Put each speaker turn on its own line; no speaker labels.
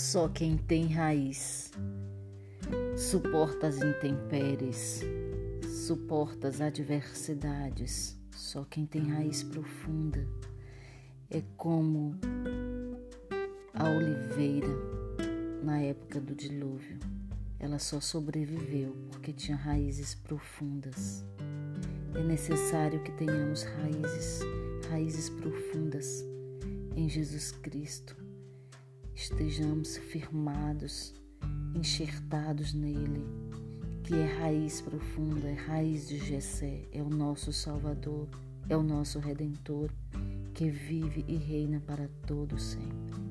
Só quem tem raiz suporta as intempéries, suporta as adversidades. Só quem tem raiz profunda é como a oliveira na época do dilúvio. Ela só sobreviveu porque tinha raízes profundas. É necessário que tenhamos raízes, raízes profundas em Jesus Cristo. Estejamos firmados, enxertados nele, que é raiz profunda, é raiz de Jessé, é o nosso Salvador, é o nosso Redentor, que vive e reina para todo sempre.